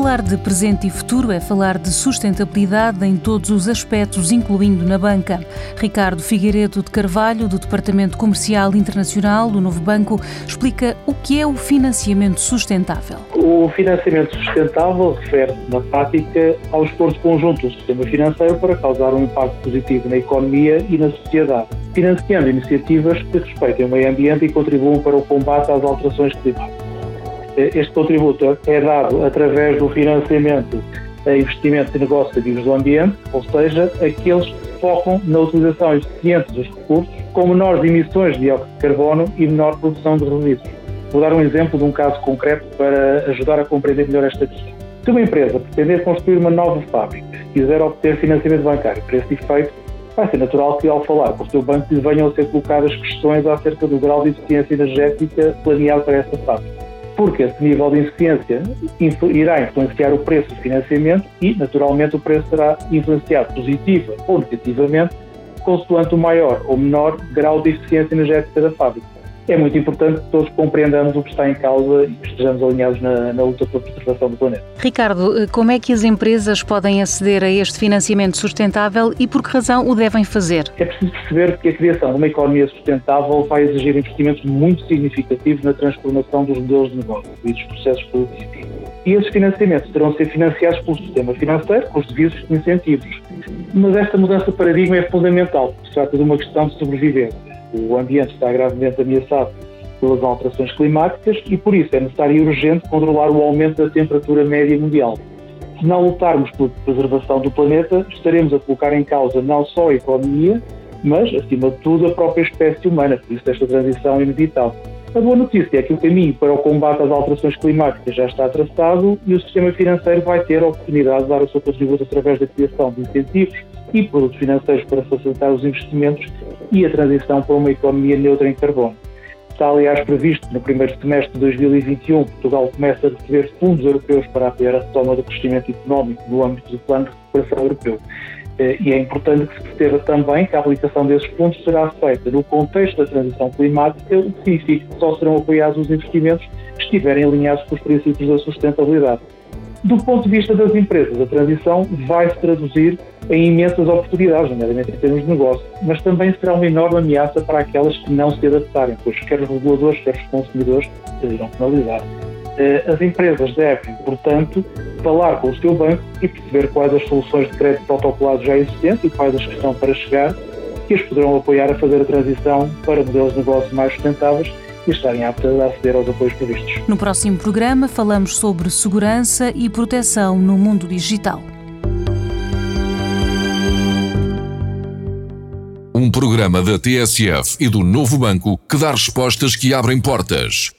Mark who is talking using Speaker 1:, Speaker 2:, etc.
Speaker 1: Falar de presente e futuro é falar de sustentabilidade em todos os aspectos, incluindo na banca. Ricardo Figueiredo de Carvalho, do Departamento Comercial Internacional do Novo Banco, explica o que é o financiamento sustentável.
Speaker 2: O financiamento sustentável refere, na prática, ao esforço conjunto do sistema financeiro para causar um impacto positivo na economia e na sociedade, financiando iniciativas que respeitem o meio ambiente e contribuam para o combate às alterações climáticas. Este contributo é dado através do financiamento a investimentos e negócios ativos do ambiente, ou seja, aqueles que focam na utilização eficiente dos recursos, com menores emissões de dióxido de carbono e menor produção de resíduos. Vou dar um exemplo de um caso concreto para ajudar a compreender melhor esta questão. Se uma empresa pretender construir uma nova fábrica e quiser obter financiamento bancário para esse efeito, vai ser natural que, ao falar com o seu banco, lhe venham a ser colocadas questões acerca do grau de eficiência energética planeado para essa fábrica porque esse nível de eficiência irá influenciar o preço do financiamento e, naturalmente, o preço será influenciado positiva ou negativamente, consoante o maior ou menor grau de eficiência energética da fábrica é muito importante que todos compreendamos o que está em causa e que estejamos alinhados na, na, luta pela preservação do planeta.
Speaker 1: Ricardo, como é que as empresas podem aceder a este financiamento sustentável e por que razão o devem fazer?
Speaker 2: É preciso perceber que a criação de uma economia sustentável vai exigir investimentos muito significativos na transformação dos modelos de negócio e dos processos produtivos. E esses financiamentos terão de ser financiados pelo sistema financeiro com os devidos incentivos. Mas esta mudança de paradigma é fundamental, porque se trata de uma questão de sobrevivência o ambiente está gravemente ameaçado pelas alterações climáticas e, por isso, é necessário e urgente controlar o aumento da temperatura média mundial. Se não lutarmos pela preservação do planeta, estaremos a colocar em causa não só a economia, mas, acima de tudo, a própria espécie humana. Por isso, esta transição é inevitável. A boa notícia é que o caminho para o combate às alterações climáticas já está traçado e o sistema financeiro vai ter a oportunidade de dar o seu contributo através da criação de incentivos e produtos financeiros para facilitar os investimentos e a transição para uma economia neutra em carbono. Está, aliás, previsto no primeiro semestre de 2021 Portugal começa a receber fundos europeus para apoiar a retoma do crescimento económico no âmbito do Plano de Recuperação Europeu. Eh, e é importante que se perceba também que a aplicação desses fundos será feita no contexto da transição climática, o que significa que só serão apoiados os investimentos que estiverem alinhados com os princípios da sustentabilidade. Do ponto de vista das empresas, a transição vai se traduzir em imensas oportunidades, nomeadamente em termos de negócio, mas também será uma enorme ameaça para aquelas que não se adaptarem, pois quer os reguladores, quer os consumidores irão penalizar. Eh, as empresas devem, portanto, falar com o seu banco e perceber quais as soluções de crédito protocolados já existentes e quais as que estão para chegar, que as poderão apoiar a fazer a transição para modelos de negócio mais sustentáveis e estarem aptas a aceder aos apoios previstos.
Speaker 1: No próximo programa falamos sobre segurança e proteção no mundo digital.
Speaker 3: Um programa da TSF e do Novo Banco que dá respostas que abrem portas.